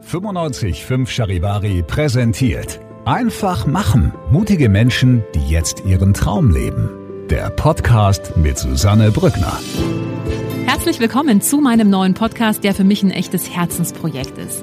955 Charivari präsentiert. Einfach machen. Mutige Menschen, die jetzt ihren Traum leben. Der Podcast mit Susanne Brückner. Herzlich willkommen zu meinem neuen Podcast, der für mich ein echtes Herzensprojekt ist.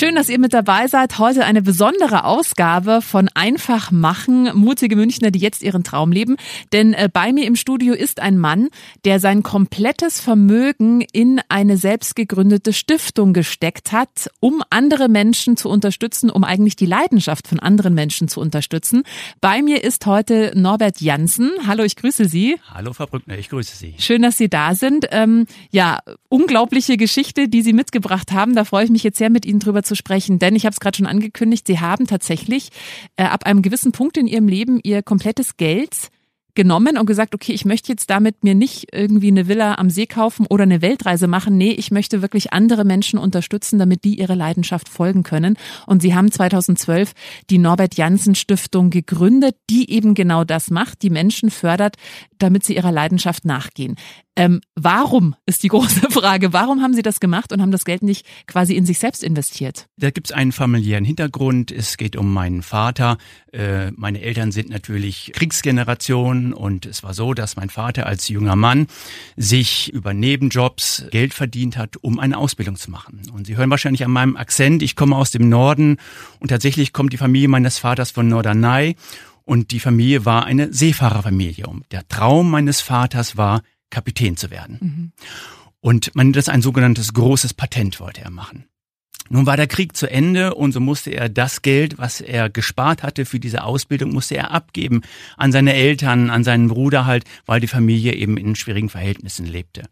Schön, dass ihr mit dabei seid. Heute eine besondere Ausgabe von Einfach machen, mutige Münchner, die jetzt ihren Traum leben. Denn äh, bei mir im Studio ist ein Mann, der sein komplettes Vermögen in eine selbst gegründete Stiftung gesteckt hat, um andere Menschen zu unterstützen, um eigentlich die Leidenschaft von anderen Menschen zu unterstützen. Bei mir ist heute Norbert Janssen. Hallo, ich grüße Sie. Hallo, Frau Brückner, ich grüße Sie. Schön, dass Sie da sind. Ähm, ja, unglaubliche Geschichte, die Sie mitgebracht haben. Da freue ich mich jetzt sehr, mit Ihnen drüber zu sprechen, denn ich habe es gerade schon angekündigt, Sie haben tatsächlich äh, ab einem gewissen Punkt in Ihrem Leben Ihr komplettes Geld genommen und gesagt, okay, ich möchte jetzt damit mir nicht irgendwie eine Villa am See kaufen oder eine Weltreise machen. Nee, ich möchte wirklich andere Menschen unterstützen, damit die ihre Leidenschaft folgen können. Und sie haben 2012 die Norbert Janssen Stiftung gegründet, die eben genau das macht, die Menschen fördert, damit sie ihrer Leidenschaft nachgehen. Ähm, warum ist die große Frage? Warum haben Sie das gemacht und haben das Geld nicht quasi in sich selbst investiert? Da gibt es einen familiären Hintergrund. Es geht um meinen Vater. Äh, meine Eltern sind natürlich Kriegsgeneration und es war so, dass mein Vater als junger Mann sich über Nebenjobs Geld verdient hat, um eine Ausbildung zu machen. Und Sie hören wahrscheinlich an meinem Akzent, ich komme aus dem Norden und tatsächlich kommt die Familie meines Vaters von Norderney und die Familie war eine Seefahrerfamilie. Und der Traum meines Vaters war, Kapitän zu werden. Mhm. Und man das ein sogenanntes großes Patent wollte er machen. Nun war der Krieg zu Ende und so musste er das Geld, was er gespart hatte für diese Ausbildung, musste er abgeben an seine Eltern, an seinen Bruder halt, weil die Familie eben in schwierigen Verhältnissen lebte.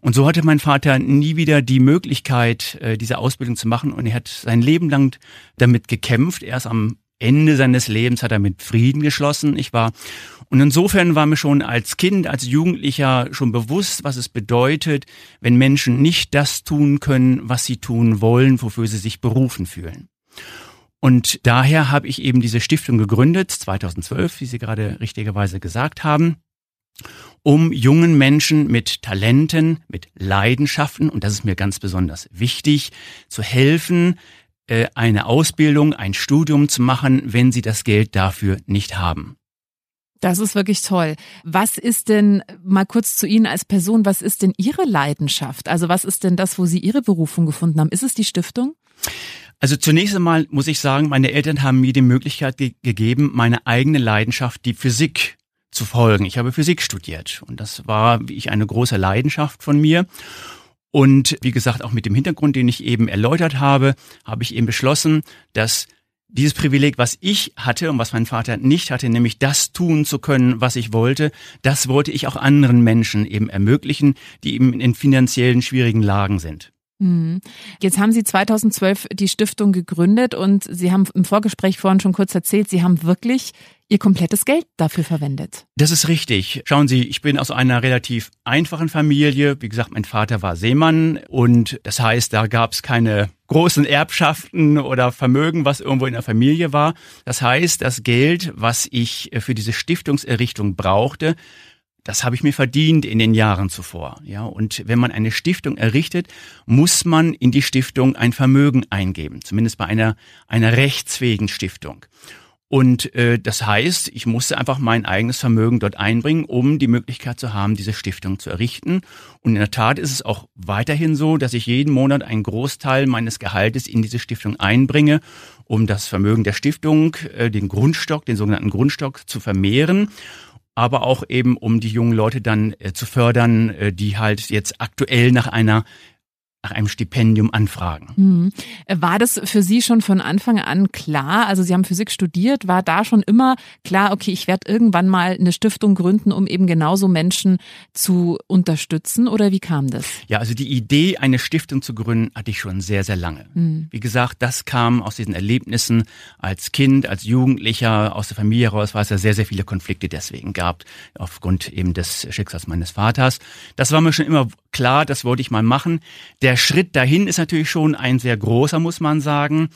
Und so hatte mein Vater nie wieder die Möglichkeit, äh, diese Ausbildung zu machen und er hat sein Leben lang damit gekämpft. Erst am Ende seines Lebens hat er mit Frieden geschlossen. Ich war und insofern war mir schon als Kind, als Jugendlicher schon bewusst, was es bedeutet, wenn Menschen nicht das tun können, was sie tun wollen, wofür sie sich berufen fühlen. Und daher habe ich eben diese Stiftung gegründet, 2012, wie Sie gerade richtigerweise gesagt haben, um jungen Menschen mit Talenten, mit Leidenschaften, und das ist mir ganz besonders wichtig, zu helfen, äh, eine Ausbildung, ein Studium zu machen, wenn sie das Geld dafür nicht haben. Das ist wirklich toll. Was ist denn, mal kurz zu Ihnen als Person, was ist denn Ihre Leidenschaft? Also was ist denn das, wo Sie Ihre Berufung gefunden haben? Ist es die Stiftung? Also zunächst einmal muss ich sagen, meine Eltern haben mir die Möglichkeit ge gegeben, meine eigene Leidenschaft, die Physik, zu folgen. Ich habe Physik studiert und das war, wie ich, eine große Leidenschaft von mir. Und wie gesagt, auch mit dem Hintergrund, den ich eben erläutert habe, habe ich eben beschlossen, dass dieses Privileg, was ich hatte und was mein Vater nicht hatte, nämlich das tun zu können, was ich wollte, das wollte ich auch anderen Menschen eben ermöglichen, die eben in finanziellen schwierigen Lagen sind. Mhm. Jetzt haben Sie 2012 die Stiftung gegründet und Sie haben im Vorgespräch vorhin schon kurz erzählt, Sie haben wirklich Ihr komplettes Geld dafür verwendet. Das ist richtig. Schauen Sie, ich bin aus einer relativ einfachen Familie. Wie gesagt, mein Vater war Seemann und das heißt, da gab es keine großen Erbschaften oder Vermögen, was irgendwo in der Familie war. Das heißt, das Geld, was ich für diese Stiftungserrichtung brauchte, das habe ich mir verdient in den Jahren zuvor. Ja, und wenn man eine Stiftung errichtet, muss man in die Stiftung ein Vermögen eingeben, zumindest bei einer einer rechtsfähigen Stiftung. Und äh, das heißt, ich musste einfach mein eigenes Vermögen dort einbringen, um die Möglichkeit zu haben, diese Stiftung zu errichten. Und in der Tat ist es auch weiterhin so, dass ich jeden Monat einen Großteil meines Gehaltes in diese Stiftung einbringe, um das Vermögen der Stiftung, äh, den Grundstock, den sogenannten Grundstock zu vermehren aber auch eben um die jungen Leute dann äh, zu fördern, äh, die halt jetzt aktuell nach einer nach einem Stipendium anfragen. Mhm. War das für Sie schon von Anfang an klar? Also Sie haben Physik studiert, war da schon immer klar, okay, ich werde irgendwann mal eine Stiftung gründen, um eben genauso Menschen zu unterstützen oder wie kam das? Ja, also die Idee, eine Stiftung zu gründen, hatte ich schon sehr, sehr lange. Mhm. Wie gesagt, das kam aus diesen Erlebnissen als Kind, als Jugendlicher, aus der Familie heraus, war es ja sehr, sehr viele Konflikte deswegen gab, aufgrund eben des Schicksals meines Vaters. Das war mir schon immer klar, das wollte ich mal machen. Der Schritt dahin ist natürlich schon ein sehr großer, muss man sagen.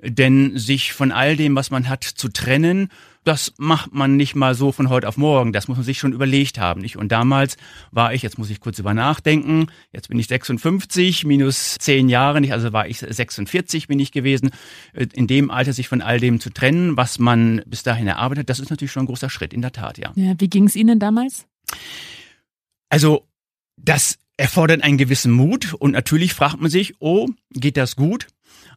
Denn sich von all dem, was man hat, zu trennen, das macht man nicht mal so von heute auf morgen. Das muss man sich schon überlegt haben. Nicht? Und damals war ich, jetzt muss ich kurz über nachdenken, jetzt bin ich 56, minus 10 Jahre, nicht? also war ich 46 bin ich gewesen. In dem Alter sich von all dem zu trennen, was man bis dahin erarbeitet, das ist natürlich schon ein großer Schritt, in der Tat, ja. ja wie ging es Ihnen damals? Also, das erfordert einen gewissen Mut und natürlich fragt man sich, oh, geht das gut?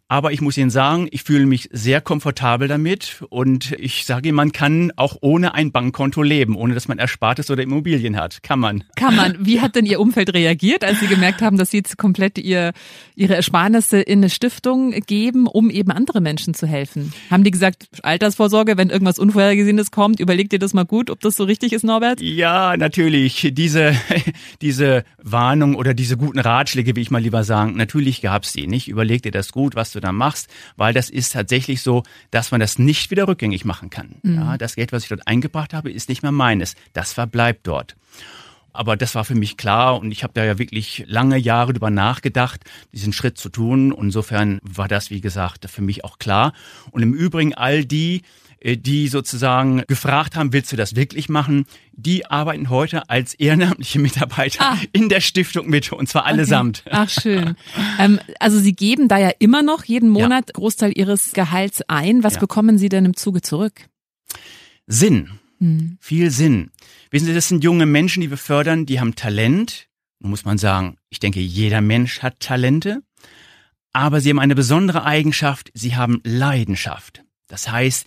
Aber ich muss Ihnen sagen, ich fühle mich sehr komfortabel damit und ich sage Ihnen, man kann auch ohne ein Bankkonto leben, ohne dass man Erspartes oder Immobilien hat. Kann man. Kann man. Wie hat denn Ihr Umfeld reagiert, als Sie gemerkt haben, dass Sie jetzt komplett ihr, Ihre Ersparnisse in eine Stiftung geben, um eben andere Menschen zu helfen? Haben die gesagt, Altersvorsorge, wenn irgendwas Unvorhergesehenes kommt, überlegt ihr das mal gut, ob das so richtig ist, Norbert? Ja, natürlich. Diese, diese Warnung oder diese guten Ratschläge, wie ich mal lieber sagen, natürlich gab es die. Nicht überlegt ihr das gut, was du da machst, weil das ist tatsächlich so, dass man das nicht wieder rückgängig machen kann. Mhm. Ja, das Geld, was ich dort eingebracht habe, ist nicht mehr meines. Das verbleibt dort. Aber das war für mich klar und ich habe da ja wirklich lange Jahre drüber nachgedacht, diesen Schritt zu tun. Insofern war das, wie gesagt, für mich auch klar. Und im Übrigen all die, die sozusagen gefragt haben, willst du das wirklich machen? Die arbeiten heute als ehrenamtliche Mitarbeiter ah. in der Stiftung mit, und zwar allesamt. Okay. Ach, schön. ähm, also Sie geben da ja immer noch jeden Monat ja. Großteil Ihres Gehalts ein. Was ja. bekommen Sie denn im Zuge zurück? Sinn. Hm. Viel Sinn. Wissen Sie, das sind junge Menschen, die wir fördern, die haben Talent. Nun muss man sagen, ich denke, jeder Mensch hat Talente. Aber sie haben eine besondere Eigenschaft, sie haben Leidenschaft. Das heißt,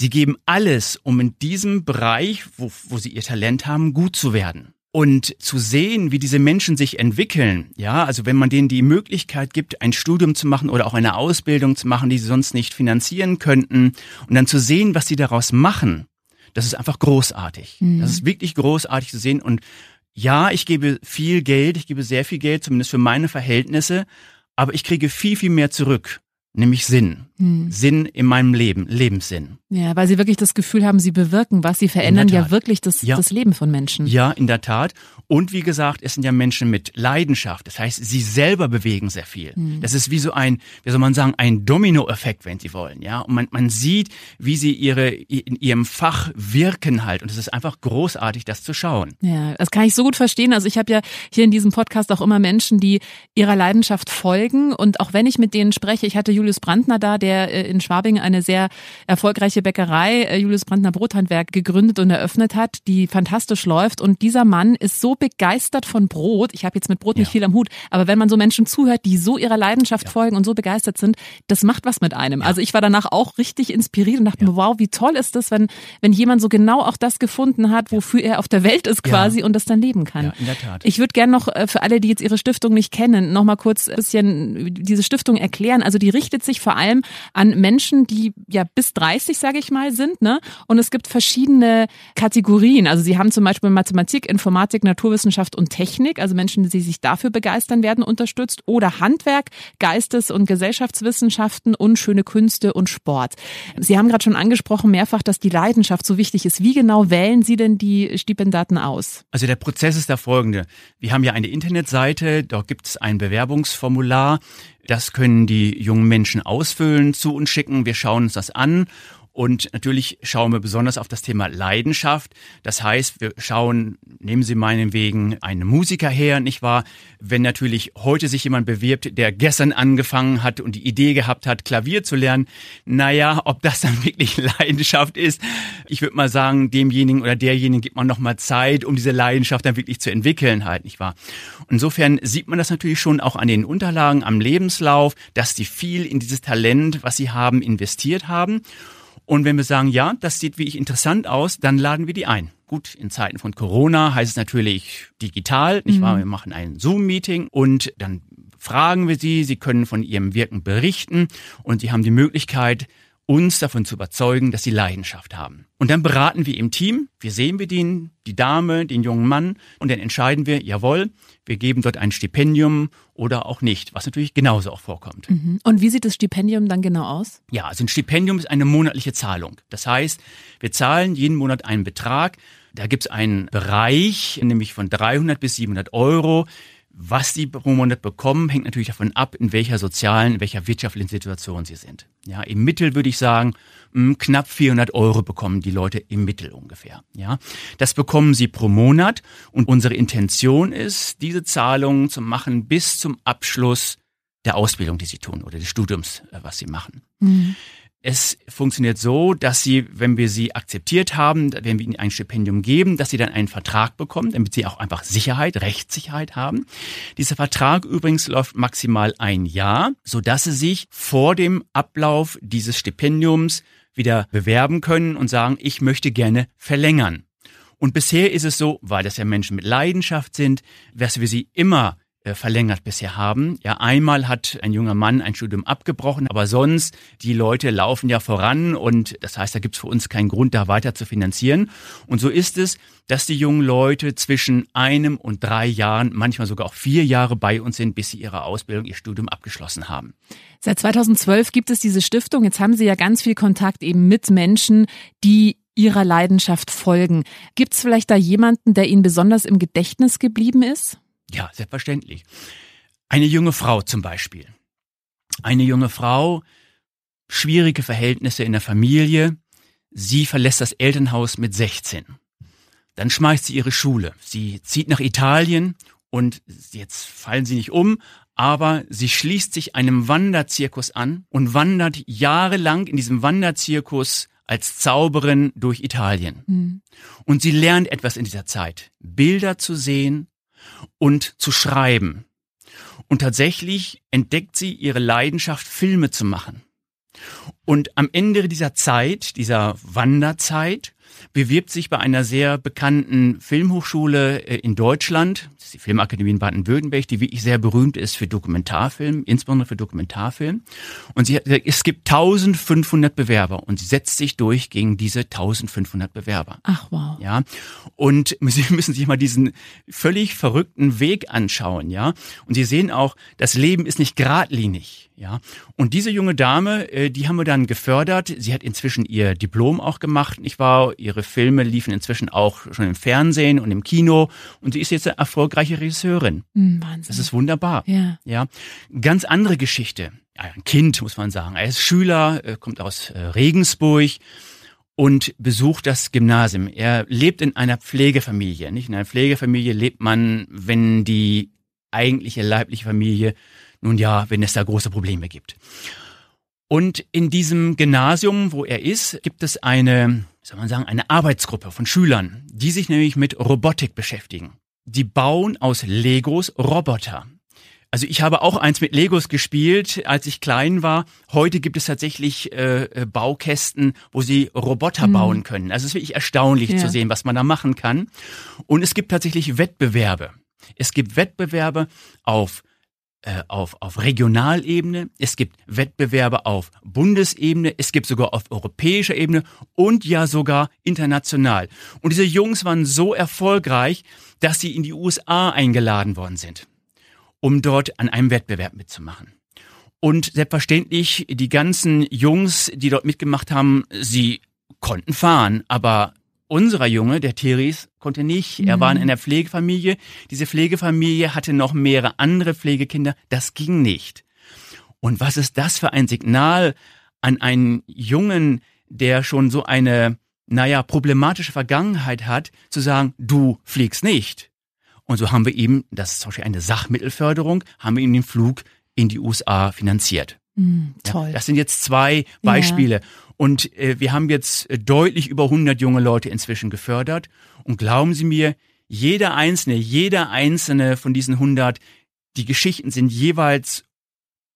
Sie geben alles, um in diesem Bereich, wo, wo sie ihr Talent haben, gut zu werden. Und zu sehen, wie diese Menschen sich entwickeln, ja, also wenn man denen die Möglichkeit gibt, ein Studium zu machen oder auch eine Ausbildung zu machen, die sie sonst nicht finanzieren könnten, und dann zu sehen, was sie daraus machen, das ist einfach großartig. Mhm. Das ist wirklich großartig zu sehen. Und ja, ich gebe viel Geld, ich gebe sehr viel Geld, zumindest für meine Verhältnisse, aber ich kriege viel, viel mehr zurück nämlich Sinn. Hm. Sinn in meinem Leben, Lebenssinn. Ja, weil sie wirklich das Gefühl haben, sie bewirken was, sie verändern ja wirklich das, ja. das Leben von Menschen. Ja, in der Tat. Und wie gesagt, es sind ja Menschen mit Leidenschaft. Das heißt, sie selber bewegen sehr viel. Hm. Das ist wie so ein, wie soll man sagen, ein Dominoeffekt, wenn Sie wollen. Ja, und man, man sieht, wie sie ihre, in ihrem Fach wirken halt. Und es ist einfach großartig, das zu schauen. Ja, das kann ich so gut verstehen. Also ich habe ja hier in diesem Podcast auch immer Menschen, die ihrer Leidenschaft folgen. Und auch wenn ich mit denen spreche, ich hatte Julius Brandner da, der äh, in Schwabing eine sehr erfolgreiche Bäckerei, äh, Julius Brandner Brothandwerk, gegründet und eröffnet hat, die fantastisch läuft. Und dieser Mann ist so begeistert von Brot. Ich habe jetzt mit Brot nicht ja. viel am Hut, aber wenn man so Menschen zuhört, die so ihrer Leidenschaft ja. folgen und so begeistert sind, das macht was mit einem. Ja. Also ich war danach auch richtig inspiriert und dachte mir, wow, wie toll ist das, wenn, wenn jemand so genau auch das gefunden hat, wofür er auf der Welt ist quasi und das dann leben kann. Ja, in der Tat. Ich würde gerne noch äh, für alle, die jetzt ihre Stiftung nicht kennen, noch mal kurz ein bisschen diese Stiftung erklären. Also die richtet sich vor allem an Menschen, die ja bis 30, sage ich mal, sind. Ne? Und es gibt verschiedene Kategorien. Also sie haben zum Beispiel Mathematik, Informatik, Naturwissenschaft und Technik, also Menschen, die sich dafür begeistern, werden unterstützt. Oder Handwerk, Geistes- und Gesellschaftswissenschaften und schöne Künste und Sport. Sie haben gerade schon angesprochen mehrfach, dass die Leidenschaft so wichtig ist. Wie genau wählen Sie denn die Stipendaten aus? Also der Prozess ist der folgende. Wir haben ja eine Internetseite, dort gibt es ein Bewerbungsformular. Das können die jungen Menschen ausfüllen, zu uns schicken. Wir schauen uns das an und natürlich schauen wir besonders auf das Thema Leidenschaft. Das heißt, wir schauen, nehmen Sie meinetwegen einen Musiker her, nicht wahr? Wenn natürlich heute sich jemand bewirbt, der gestern angefangen hat und die Idee gehabt hat, Klavier zu lernen, naja, ob das dann wirklich Leidenschaft ist, ich würde mal sagen, demjenigen oder derjenigen gibt man nochmal Zeit, um diese Leidenschaft dann wirklich zu entwickeln halt, nicht wahr? Insofern sieht man das natürlich schon auch an den Unterlagen, am Lebenslauf, dass die viel in dieses Talent, was sie haben, investiert haben. Und wenn wir sagen, ja, das sieht wirklich interessant aus, dann laden wir die ein. Gut, in Zeiten von Corona heißt es natürlich digital, nicht wahr? Mhm. Wir machen ein Zoom-Meeting und dann fragen wir sie, sie können von ihrem Wirken berichten und sie haben die Möglichkeit, uns davon zu überzeugen, dass sie Leidenschaft haben. Und dann beraten wir im Team, wir sehen wir den, die Dame, den jungen Mann und dann entscheiden wir, jawohl, wir geben dort ein Stipendium oder auch nicht, was natürlich genauso auch vorkommt. Mhm. Und wie sieht das Stipendium dann genau aus? Ja, also ein Stipendium ist eine monatliche Zahlung. Das heißt, wir zahlen jeden Monat einen Betrag. Da gibt es einen Bereich, nämlich von 300 bis 700 Euro. Was sie pro Monat bekommen, hängt natürlich davon ab, in welcher sozialen, in welcher wirtschaftlichen Situation sie sind. Ja, im Mittel würde ich sagen, hm, knapp 400 Euro bekommen die Leute im Mittel ungefähr. Ja, das bekommen sie pro Monat und unsere Intention ist, diese Zahlungen zu machen bis zum Abschluss der Ausbildung, die sie tun oder des Studiums, äh, was sie machen. Mhm. Es funktioniert so, dass sie, wenn wir sie akzeptiert haben, wenn wir ihnen ein Stipendium geben, dass sie dann einen Vertrag bekommen, damit sie auch einfach Sicherheit, Rechtssicherheit haben. Dieser Vertrag übrigens läuft maximal ein Jahr, so dass sie sich vor dem Ablauf dieses Stipendiums wieder bewerben können und sagen, ich möchte gerne verlängern. Und bisher ist es so, weil das ja Menschen mit Leidenschaft sind, dass wir sie immer verlängert bisher haben. Ja, einmal hat ein junger Mann ein Studium abgebrochen, aber sonst, die Leute laufen ja voran und das heißt, da gibt's für uns keinen Grund, da weiter zu finanzieren. Und so ist es, dass die jungen Leute zwischen einem und drei Jahren, manchmal sogar auch vier Jahre bei uns sind, bis sie ihre Ausbildung, ihr Studium abgeschlossen haben. Seit 2012 gibt es diese Stiftung. Jetzt haben Sie ja ganz viel Kontakt eben mit Menschen, die ihrer Leidenschaft folgen. Gibt es vielleicht da jemanden, der Ihnen besonders im Gedächtnis geblieben ist? Ja, selbstverständlich. Eine junge Frau zum Beispiel. Eine junge Frau, schwierige Verhältnisse in der Familie. Sie verlässt das Elternhaus mit 16. Dann schmeißt sie ihre Schule. Sie zieht nach Italien und jetzt fallen sie nicht um, aber sie schließt sich einem Wanderzirkus an und wandert jahrelang in diesem Wanderzirkus als Zauberin durch Italien. Mhm. Und sie lernt etwas in dieser Zeit. Bilder zu sehen, und zu schreiben. Und tatsächlich entdeckt sie ihre Leidenschaft, Filme zu machen. Und am Ende dieser Zeit, dieser Wanderzeit, bewirbt sich bei einer sehr bekannten Filmhochschule äh, in Deutschland, das ist die Filmakademie in Baden-Württemberg, die wirklich sehr berühmt ist für Dokumentarfilm, insbesondere für Dokumentarfilm. Und sie, es gibt 1500 Bewerber und sie setzt sich durch gegen diese 1500 Bewerber. Ach wow. Ja. Und Sie müssen sich mal diesen völlig verrückten Weg anschauen, ja. Und Sie sehen auch, das Leben ist nicht geradlinig, ja. Und diese junge Dame, äh, die haben wir dann gefördert. Sie hat inzwischen ihr Diplom auch gemacht, nicht wahr? Ihre Filme liefen inzwischen auch schon im Fernsehen und im Kino und sie ist jetzt eine erfolgreiche Regisseurin. Hm, Wahnsinn. Das ist wunderbar. Ja. ja. Ganz andere Geschichte. Ein Kind, muss man sagen. Er ist Schüler, kommt aus äh, Regensburg und besucht das Gymnasium. Er lebt in einer Pflegefamilie. Nicht in einer Pflegefamilie lebt man, wenn die eigentliche leibliche Familie, nun ja, wenn es da große Probleme gibt. Und in diesem Gymnasium, wo er ist, gibt es eine, soll man sagen, eine Arbeitsgruppe von Schülern, die sich nämlich mit Robotik beschäftigen. Die bauen aus Legos Roboter. Also ich habe auch eins mit Legos gespielt, als ich klein war. Heute gibt es tatsächlich äh, äh Baukästen, wo sie Roboter mhm. bauen können. Also es ist wirklich erstaunlich ja. zu sehen, was man da machen kann. Und es gibt tatsächlich Wettbewerbe. Es gibt Wettbewerbe auf äh, auf, auf Regionalebene, es gibt Wettbewerbe auf Bundesebene, es gibt sogar auf europäischer Ebene und ja sogar international. Und diese Jungs waren so erfolgreich, dass sie in die USA eingeladen worden sind, um dort an einem Wettbewerb mitzumachen. Und selbstverständlich, die ganzen Jungs, die dort mitgemacht haben, sie konnten fahren, aber unserer Junge, der Thiris, konnte nicht. Er war in mhm. einer Pflegefamilie. Diese Pflegefamilie hatte noch mehrere andere Pflegekinder. Das ging nicht. Und was ist das für ein Signal an einen Jungen, der schon so eine, naja, problematische Vergangenheit hat, zu sagen, du fliegst nicht. Und so haben wir ihm, das ist zum Beispiel eine Sachmittelförderung, haben wir ihm den Flug in die USA finanziert. Mm, toll. Ja, das sind jetzt zwei Beispiele. Ja. Und äh, wir haben jetzt äh, deutlich über 100 junge Leute inzwischen gefördert. Und glauben Sie mir, jeder einzelne, jeder einzelne von diesen 100, die Geschichten sind jeweils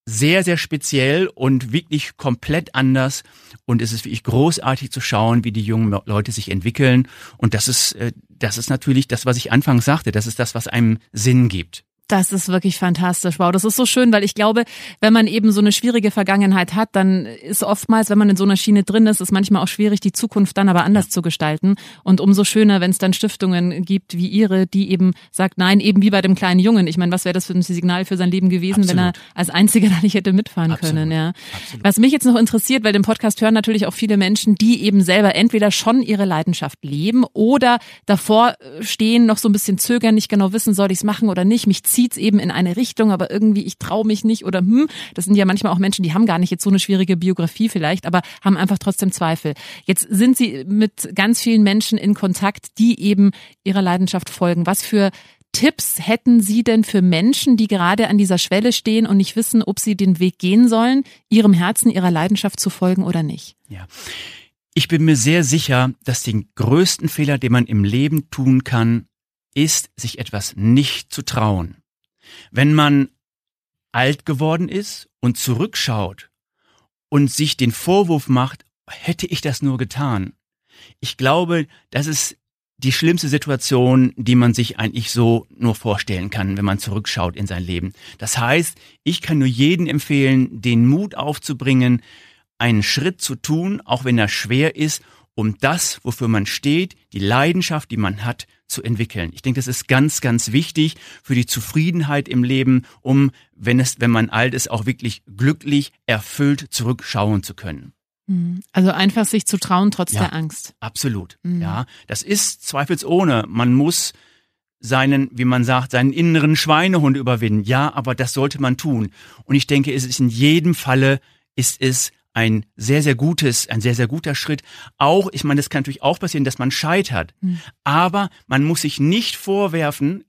sehr, sehr speziell und wirklich komplett anders. Und es ist wirklich großartig zu schauen, wie die jungen Leute sich entwickeln. Und das ist, äh, das ist natürlich das, was ich anfangs sagte. Das ist das, was einem Sinn gibt. Das ist wirklich fantastisch. Wow, das ist so schön, weil ich glaube, wenn man eben so eine schwierige Vergangenheit hat, dann ist oftmals, wenn man in so einer Schiene drin ist, ist manchmal auch schwierig, die Zukunft dann aber anders ja. zu gestalten. Und umso schöner, wenn es dann Stiftungen gibt wie ihre, die eben sagt, nein, eben wie bei dem kleinen Jungen. Ich meine, was wäre das für ein Signal für sein Leben gewesen, Absolut. wenn er als einziger da nicht hätte mitfahren Absolut. können, ja. Absolut. Was mich jetzt noch interessiert, weil den Podcast hören natürlich auch viele Menschen, die eben selber entweder schon ihre Leidenschaft leben oder davor stehen, noch so ein bisschen zögern, nicht genau wissen, soll ich es machen oder nicht, mich zieht's eben in eine Richtung, aber irgendwie ich traue mich nicht oder hm, das sind ja manchmal auch Menschen, die haben gar nicht jetzt so eine schwierige Biografie vielleicht, aber haben einfach trotzdem Zweifel. Jetzt sind sie mit ganz vielen Menschen in Kontakt, die eben ihrer Leidenschaft folgen. Was für Tipps hätten Sie denn für Menschen, die gerade an dieser Schwelle stehen und nicht wissen, ob sie den Weg gehen sollen, ihrem Herzen, ihrer Leidenschaft zu folgen oder nicht? Ja. Ich bin mir sehr sicher, dass den größten Fehler, den man im Leben tun kann, ist, sich etwas nicht zu trauen. Wenn man alt geworden ist und zurückschaut und sich den Vorwurf macht, hätte ich das nur getan. Ich glaube, das ist die schlimmste Situation, die man sich eigentlich so nur vorstellen kann, wenn man zurückschaut in sein Leben. Das heißt, ich kann nur jeden empfehlen, den Mut aufzubringen, einen Schritt zu tun, auch wenn er schwer ist um das, wofür man steht, die Leidenschaft, die man hat, zu entwickeln. Ich denke, das ist ganz, ganz wichtig für die Zufriedenheit im Leben, um, wenn es, wenn man alt ist, auch wirklich glücklich, erfüllt zurückschauen zu können. Mhm. Also einfach sich zu trauen trotz ja, der Angst. Absolut. Mhm. Ja, das ist zweifelsohne. Man muss seinen, wie man sagt, seinen inneren Schweinehund überwinden. Ja, aber das sollte man tun. Und ich denke, es ist in jedem Falle ist es ein sehr, sehr gutes, ein sehr, sehr guter Schritt. Auch, ich meine, das kann natürlich auch passieren, dass man scheitert. Mhm. Aber man muss sich nicht vorwerfen,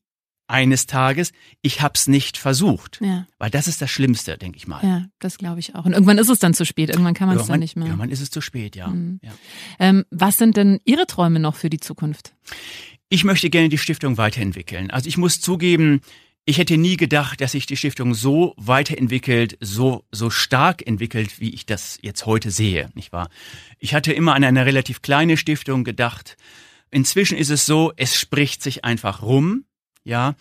eines Tages, ich hab's nicht versucht. Ja. Weil das ist das Schlimmste, denke ich mal. Ja, das glaube ich auch. Und irgendwann ist es dann zu spät. Irgendwann kann man es dann nicht mehr. Irgendwann ist es zu spät, ja. Mhm. ja. Ähm, was sind denn Ihre Träume noch für die Zukunft? Ich möchte gerne die Stiftung weiterentwickeln. Also ich muss zugeben, ich hätte nie gedacht, dass sich die Stiftung so weiterentwickelt, so, so stark entwickelt, wie ich das jetzt heute sehe, nicht wahr? Ich hatte immer an eine relativ kleine Stiftung gedacht. Inzwischen ist es so, es spricht sich einfach rum, ja.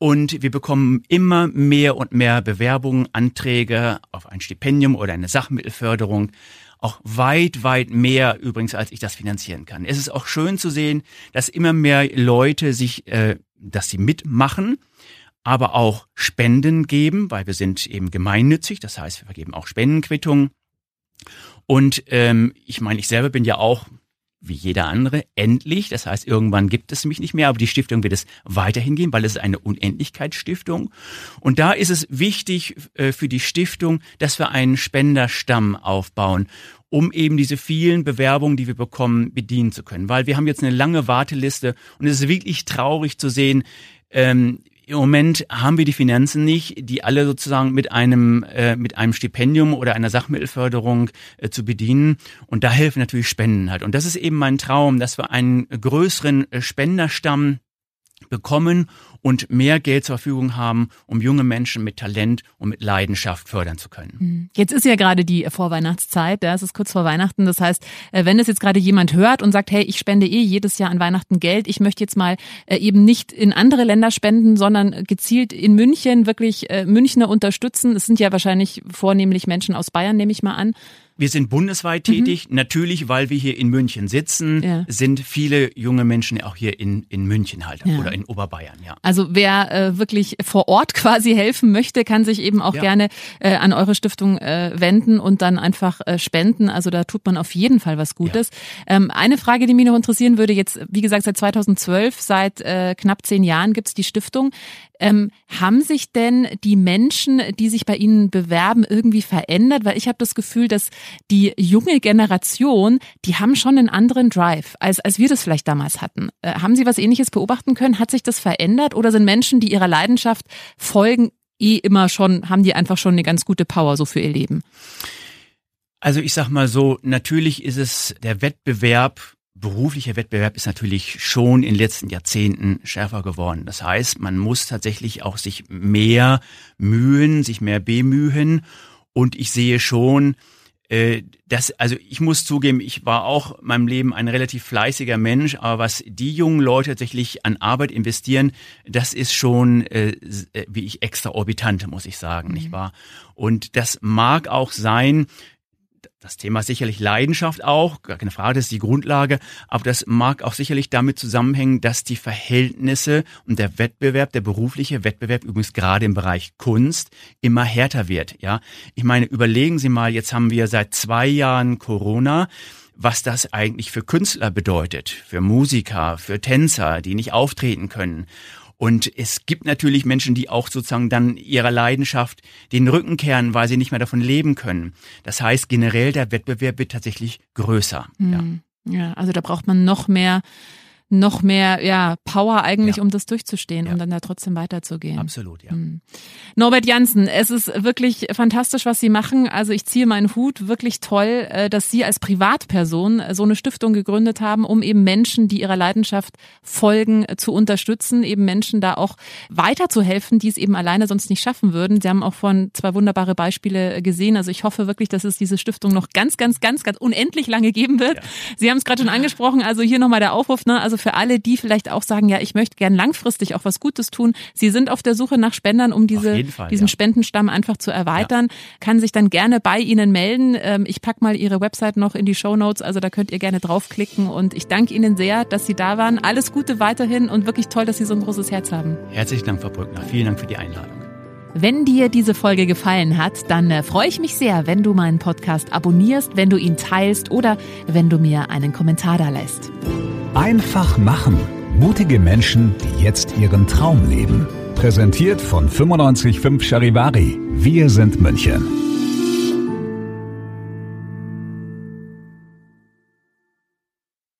Und wir bekommen immer mehr und mehr Bewerbungen, Anträge auf ein Stipendium oder eine Sachmittelförderung. Auch weit, weit mehr übrigens, als ich das finanzieren kann. Es ist auch schön zu sehen, dass immer mehr Leute sich, äh, dass sie mitmachen aber auch Spenden geben, weil wir sind eben gemeinnützig, das heißt, wir vergeben auch Spendenquittungen. Und ähm, ich meine, ich selber bin ja auch wie jeder andere endlich. Das heißt, irgendwann gibt es mich nicht mehr, aber die Stiftung wird es weiterhin geben, weil es ist eine Unendlichkeitsstiftung. Und da ist es wichtig äh, für die Stiftung, dass wir einen Spenderstamm aufbauen um eben diese vielen Bewerbungen, die wir bekommen, bedienen zu können. Weil wir haben jetzt eine lange Warteliste und es ist wirklich traurig zu sehen, ähm, im Moment haben wir die Finanzen nicht, die alle sozusagen mit einem äh, mit einem Stipendium oder einer Sachmittelförderung äh, zu bedienen. Und da helfen natürlich Spenden halt. Und das ist eben mein Traum, dass wir einen größeren äh, Spenderstamm bekommen und mehr Geld zur Verfügung haben, um junge Menschen mit Talent und mit Leidenschaft fördern zu können. Hm. Jetzt ist ja gerade die Vorweihnachtszeit, es ist kurz vor Weihnachten. Das heißt, äh, wenn es jetzt gerade jemand hört und sagt, hey, ich spende eh jedes Jahr an Weihnachten Geld, ich möchte jetzt mal äh, eben nicht in andere Länder spenden, sondern gezielt in München wirklich äh, Münchner unterstützen. Es sind ja wahrscheinlich vornehmlich Menschen aus Bayern, nehme ich mal an. Wir sind bundesweit mhm. tätig. Natürlich, weil wir hier in München sitzen, ja. sind viele junge Menschen auch hier in, in München halt ja. oder in Oberbayern, ja. Also wer äh, wirklich vor Ort quasi helfen möchte, kann sich eben auch ja. gerne äh, an eure Stiftung äh, wenden und dann einfach äh, spenden. Also da tut man auf jeden Fall was Gutes. Ähm, eine Frage, die mich noch interessieren würde, jetzt, wie gesagt, seit 2012, seit äh, knapp zehn Jahren gibt's die Stiftung. Ähm, haben sich denn die Menschen, die sich bei Ihnen bewerben, irgendwie verändert? Weil ich habe das Gefühl, dass die junge Generation, die haben schon einen anderen Drive, als, als wir das vielleicht damals hatten. Äh, haben Sie was Ähnliches beobachten können? Hat sich das verändert? Oder sind Menschen, die ihrer Leidenschaft folgen, eh immer schon, haben die einfach schon eine ganz gute Power so für ihr Leben? Also ich sag mal so, natürlich ist es der Wettbewerb beruflicher Wettbewerb ist natürlich schon in den letzten Jahrzehnten schärfer geworden. Das heißt, man muss tatsächlich auch sich mehr mühen, sich mehr bemühen. Und ich sehe schon, das, also ich muss zugeben, ich war auch in meinem Leben ein relativ fleißiger Mensch, aber was die jungen Leute tatsächlich an Arbeit investieren, das ist schon, äh, äh wie ich, extraorbitant, muss ich sagen, mhm. nicht wahr? Und das mag auch sein, das Thema sicherlich Leidenschaft auch, gar keine Frage, das ist die Grundlage, aber das mag auch sicherlich damit zusammenhängen, dass die Verhältnisse und der Wettbewerb, der berufliche Wettbewerb übrigens gerade im Bereich Kunst immer härter wird, ja. Ich meine, überlegen Sie mal, jetzt haben wir seit zwei Jahren Corona, was das eigentlich für Künstler bedeutet, für Musiker, für Tänzer, die nicht auftreten können. Und es gibt natürlich Menschen, die auch sozusagen dann ihrer Leidenschaft den Rücken kehren, weil sie nicht mehr davon leben können. Das heißt, generell der Wettbewerb wird tatsächlich größer. Mhm. Ja. ja, also da braucht man noch mehr noch mehr ja, Power eigentlich, ja. um das durchzustehen ja. und dann da trotzdem weiterzugehen. Absolut, ja. Hm. Norbert Janssen, es ist wirklich fantastisch, was Sie machen. Also ich ziehe meinen Hut, wirklich toll, äh, dass Sie als Privatperson so eine Stiftung gegründet haben, um eben Menschen, die ihrer Leidenschaft folgen, zu unterstützen, eben Menschen da auch weiterzuhelfen, die es eben alleine sonst nicht schaffen würden. Sie haben auch von zwei wunderbare Beispiele gesehen. Also ich hoffe wirklich, dass es diese Stiftung noch ganz, ganz, ganz, ganz unendlich lange geben wird. Ja. Sie haben es gerade schon angesprochen, also hier nochmal der Aufruf, ne? also für alle, die vielleicht auch sagen, ja, ich möchte gern langfristig auch was Gutes tun. Sie sind auf der Suche nach Spendern, um diese, Fall, diesen ja. Spendenstamm einfach zu erweitern. Ja. Kann sich dann gerne bei Ihnen melden. Ähm, ich pack mal Ihre Website noch in die Show Notes, also da könnt ihr gerne draufklicken. Und ich danke Ihnen sehr, dass Sie da waren. Alles Gute weiterhin und wirklich toll, dass Sie so ein großes Herz haben. Herzlichen Dank, Frau Brückner. Vielen Dank für die Einladung. Wenn dir diese Folge gefallen hat, dann äh, freue ich mich sehr, wenn du meinen Podcast abonnierst, wenn du ihn teilst oder wenn du mir einen Kommentar da lässt. Einfach machen. Mutige Menschen, die jetzt ihren Traum leben. Präsentiert von 955 Charivari. Wir sind München.